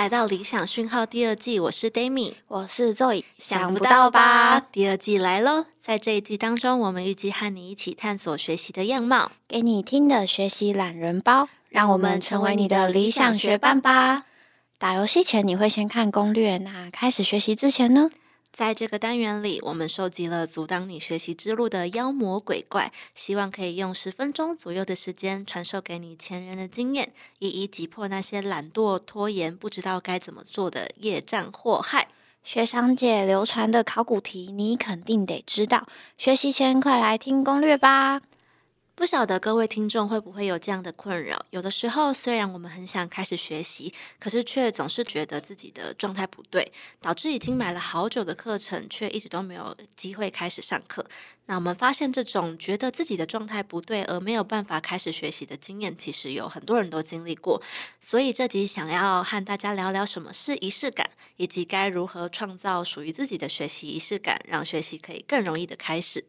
来到理想讯号第二季，我是 Dami，我是 Zoe。想不到吧？第二季来喽！在这一季当中，我们预计和你一起探索学习的样貌，给你听的学习懒人包，让我们成为你的理想学伴吧。打游戏前你会先看攻略，那开始学习之前呢？在这个单元里，我们收集了阻挡你学习之路的妖魔鬼怪，希望可以用十分钟左右的时间传授给你前人的经验，一一击破那些懒惰、拖延、不知道该怎么做的业障祸害。学长姐流传的考古题，你肯定得知道。学习前快来听攻略吧。不晓得各位听众会不会有这样的困扰？有的时候，虽然我们很想开始学习，可是却总是觉得自己的状态不对，导致已经买了好久的课程，却一直都没有机会开始上课。那我们发现，这种觉得自己的状态不对而没有办法开始学习的经验，其实有很多人都经历过。所以这集想要和大家聊聊什么是仪式感，以及该如何创造属于自己的学习仪式感，让学习可以更容易的开始。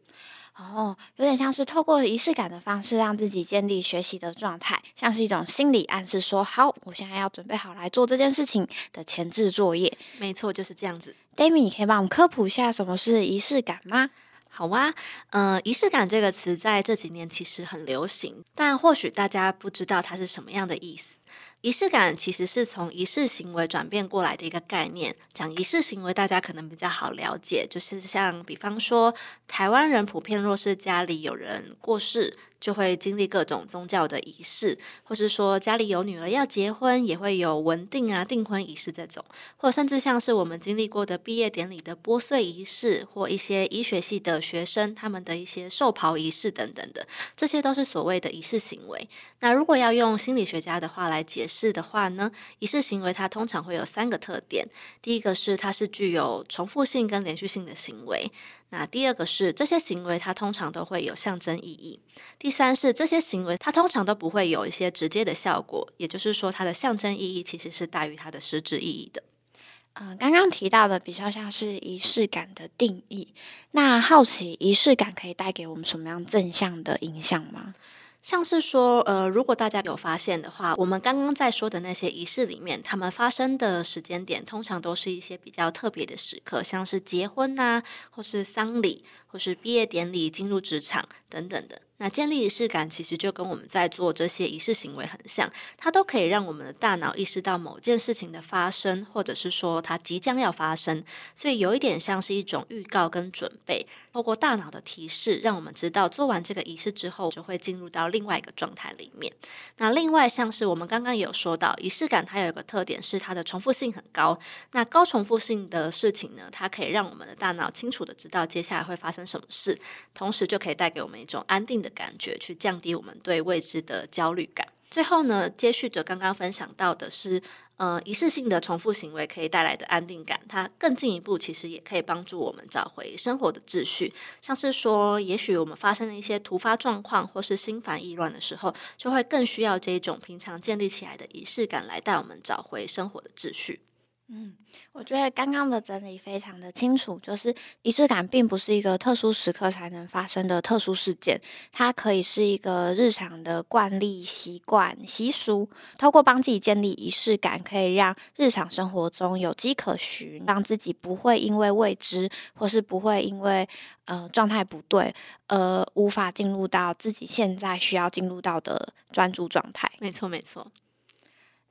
哦，有点像是透过仪式感的方式，让自己建立学习的状态，像是一种心理暗示，说好，我现在要准备好来做这件事情的前置作业。没错，就是这样子。Dami，你可以帮我们科普一下什么是仪式感吗？好啊，嗯，仪式感这个词在这几年其实很流行，但或许大家不知道它是什么样的意思。仪式感其实是从仪式行为转变过来的一个概念。讲仪式行为，大家可能比较好了解，就是像比方说，台湾人普遍若是家里有人过世。就会经历各种宗教的仪式，或是说家里有女儿要结婚，也会有文定啊、订婚仪式这种，或甚至像是我们经历过的毕业典礼的拨穗仪式，或一些医学系的学生他们的一些寿袍仪式等等的，这些都是所谓的仪式行为。那如果要用心理学家的话来解是的话呢，仪式行为它通常会有三个特点，第一个是它是具有重复性跟连续性的行为。那第二个是这些行为，它通常都会有象征意义。第三是这些行为，它通常都不会有一些直接的效果，也就是说，它的象征意义其实是大于它的实质意义的。嗯，刚刚提到的比较像是仪式感的定义。那好奇仪式感可以带给我们什么样正向的影响吗？像是说，呃，如果大家有发现的话，我们刚刚在说的那些仪式里面，他们发生的时间点，通常都是一些比较特别的时刻，像是结婚呐，或是丧礼，或是毕业典礼、进入职场等等的。那建立仪式感，其实就跟我们在做这些仪式行为很像，它都可以让我们的大脑意识到某件事情的发生，或者是说它即将要发生，所以有一点像是一种预告跟准备。透过大脑的提示，让我们知道做完这个仪式之后，就会进入到另外一个状态里面。那另外像是我们刚刚有说到，仪式感它有一个特点是它的重复性很高。那高重复性的事情呢，它可以让我们的大脑清楚的知道接下来会发生什么事，同时就可以带给我们一种安定的。感觉去降低我们对未知的焦虑感。最后呢，接续着刚刚分享到的是，呃，仪式性的重复行为可以带来的安定感。它更进一步，其实也可以帮助我们找回生活的秩序。像是说，也许我们发生了一些突发状况，或是心烦意乱的时候，就会更需要这一种平常建立起来的仪式感来带我们找回生活的秩序。嗯，我觉得刚刚的整理非常的清楚，就是仪式感并不是一个特殊时刻才能发生的特殊事件，它可以是一个日常的惯例、习惯、习俗。透过帮自己建立仪式感，可以让日常生活中有迹可循，让自己不会因为未知，或是不会因为呃状态不对，而无法进入到自己现在需要进入到的专注状态。没错，没错。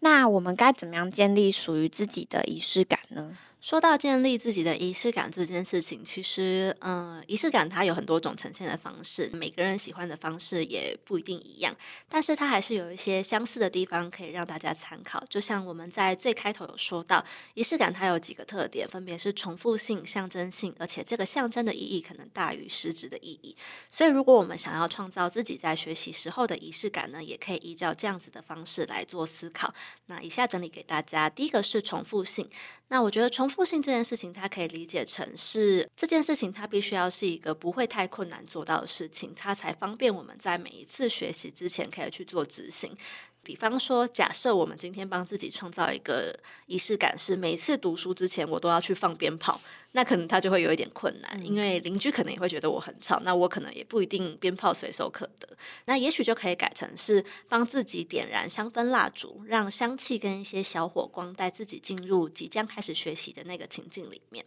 那我们该怎么样建立属于自己的仪式感呢？说到建立自己的仪式感这件事情，其实，嗯，仪式感它有很多种呈现的方式，每个人喜欢的方式也不一定一样，但是它还是有一些相似的地方可以让大家参考。就像我们在最开头有说到，仪式感它有几个特点，分别是重复性、象征性，而且这个象征的意义可能大于实质的意义。所以，如果我们想要创造自己在学习时候的仪式感呢，也可以依照这样子的方式来做思考。那以下整理给大家，第一个是重复性。那我觉得重复性这件事情，它可以理解成是这件事情，它必须要是一个不会太困难做到的事情，它才方便我们在每一次学习之前可以去做执行。比方说，假设我们今天帮自己创造一个仪式感，是每次读书之前我都要去放鞭炮。那可能他就会有一点困难，因为邻居可能也会觉得我很吵，那我可能也不一定鞭炮随手可得。那也许就可以改成是帮自己点燃香氛蜡烛，让香气跟一些小火光带自己进入即将开始学习的那个情境里面。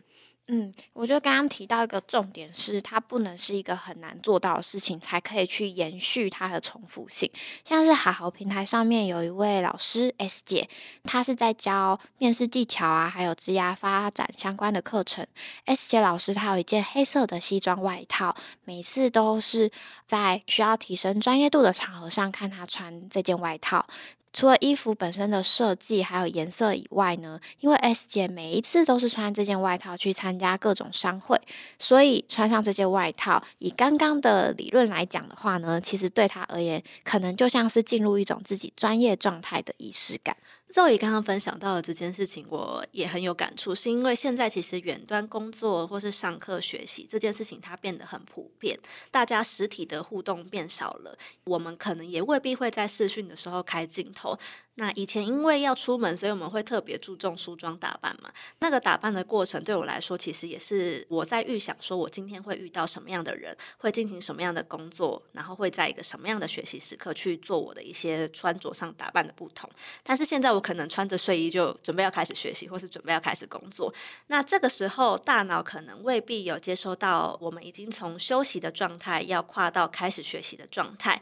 嗯，我觉得刚刚提到一个重点是，它不能是一个很难做到的事情，才可以去延续它的重复性。像是好好平台上面有一位老师 S 姐，她是在教面试技巧啊，还有职涯发展相关的课程。S 姐老师她有一件黑色的西装外套，每次都是在需要提升专业度的场合上看她穿这件外套。除了衣服本身的设计还有颜色以外呢，因为 S 姐每一次都是穿这件外套去参加各种商会，所以穿上这件外套，以刚刚的理论来讲的话呢，其实对她而言，可能就像是进入一种自己专业状态的仪式感。肉姨刚刚分享到的这件事情，我也很有感触，是因为现在其实远端工作或是上课学习这件事情，它变得很普遍，大家实体的互动变少了，我们可能也未必会在视讯的时候开镜头。那以前因为要出门，所以我们会特别注重梳妆打扮嘛。那个打扮的过程对我来说，其实也是我在预想，说我今天会遇到什么样的人，会进行什么样的工作，然后会在一个什么样的学习时刻去做我的一些穿着上打扮的不同。但是现在我可能穿着睡衣就准备要开始学习，或是准备要开始工作。那这个时候，大脑可能未必有接收到我们已经从休息的状态要跨到开始学习的状态。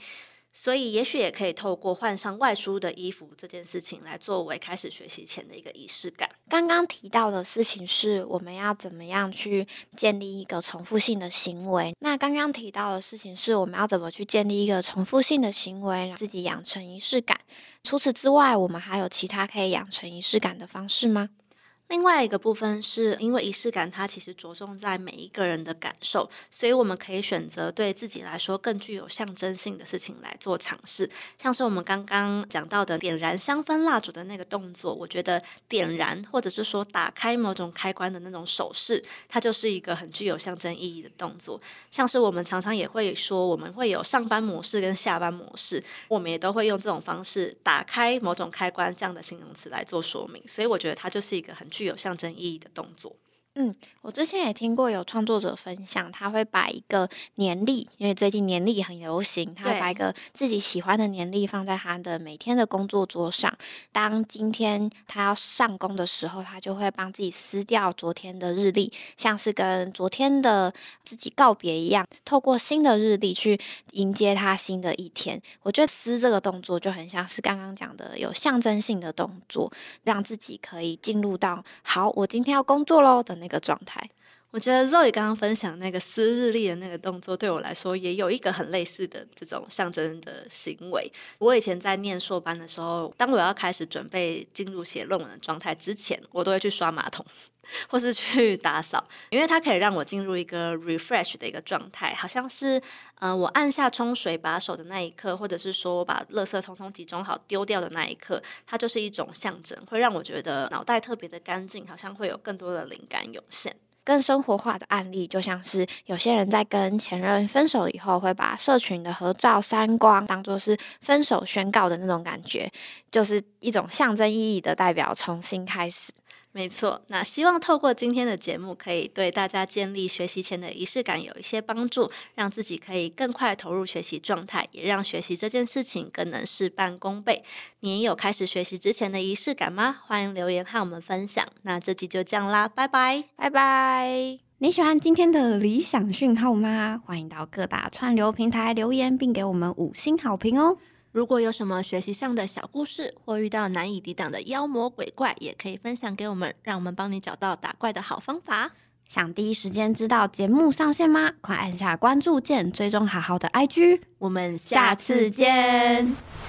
所以，也许也可以透过换上外出的衣服这件事情，来作为开始学习前的一个仪式感。刚刚提到的事情是，我们要怎么样去建立一个重复性的行为？那刚刚提到的事情是，我们要怎么去建立一个重复性的行为，让自己养成仪式感？除此之外，我们还有其他可以养成仪式感的方式吗？另外一个部分是因为仪式感，它其实着重在每一个人的感受，所以我们可以选择对自己来说更具有象征性的事情来做尝试。像是我们刚刚讲到的点燃香氛蜡烛的那个动作，我觉得点燃或者是说打开某种开关的那种手势，它就是一个很具有象征意义的动作。像是我们常常也会说，我们会有上班模式跟下班模式，我们也都会用这种方式打开某种开关这样的形容词来做说明。所以我觉得它就是一个很具具有象征意义的动作。嗯，我之前也听过有创作者分享，他会把一个年历，因为最近年历很流行，他会把一个自己喜欢的年历放在他的每天的工作桌上。当今天他要上工的时候，他就会帮自己撕掉昨天的日历，像是跟昨天的自己告别一样，透过新的日历去迎接他新的一天。我觉得撕这个动作就很像是刚刚讲的有象征性的动作，让自己可以进入到好，我今天要工作喽的。那个状态，我觉得 Zoe 刚刚分享那个撕日历的那个动作，对我来说也有一个很类似的这种象征的行为。我以前在念硕班的时候，当我要开始准备进入写论文的状态之前，我都会去刷马桶，或是去打扫，因为它可以让我进入一个 refresh 的一个状态，好像是嗯，我按下冲水把手的那一刻，或者是说我把垃圾通通集中好丢掉的那一刻，它就是一种象征，会让我觉得脑袋特别的干净，好像会有更多的灵感涌现。更生活化的案例，就像是有些人在跟前任分手以后，会把社群的合照删光，当做是分手宣告的那种感觉，就是一种象征意义的代表，重新开始。没错，那希望透过今天的节目，可以对大家建立学习前的仪式感有一些帮助，让自己可以更快投入学习状态，也让学习这件事情更能事半功倍。你有开始学习之前的仪式感吗？欢迎留言和我们分享。那这集就这样啦，拜拜，拜拜。你喜欢今天的理想讯号吗？欢迎到各大串流平台留言，并给我们五星好评哦。如果有什么学习上的小故事，或遇到难以抵挡的妖魔鬼怪，也可以分享给我们，让我们帮你找到打怪的好方法。想第一时间知道节目上线吗？快按下关注键，追踪好好的 IG。我们下次见。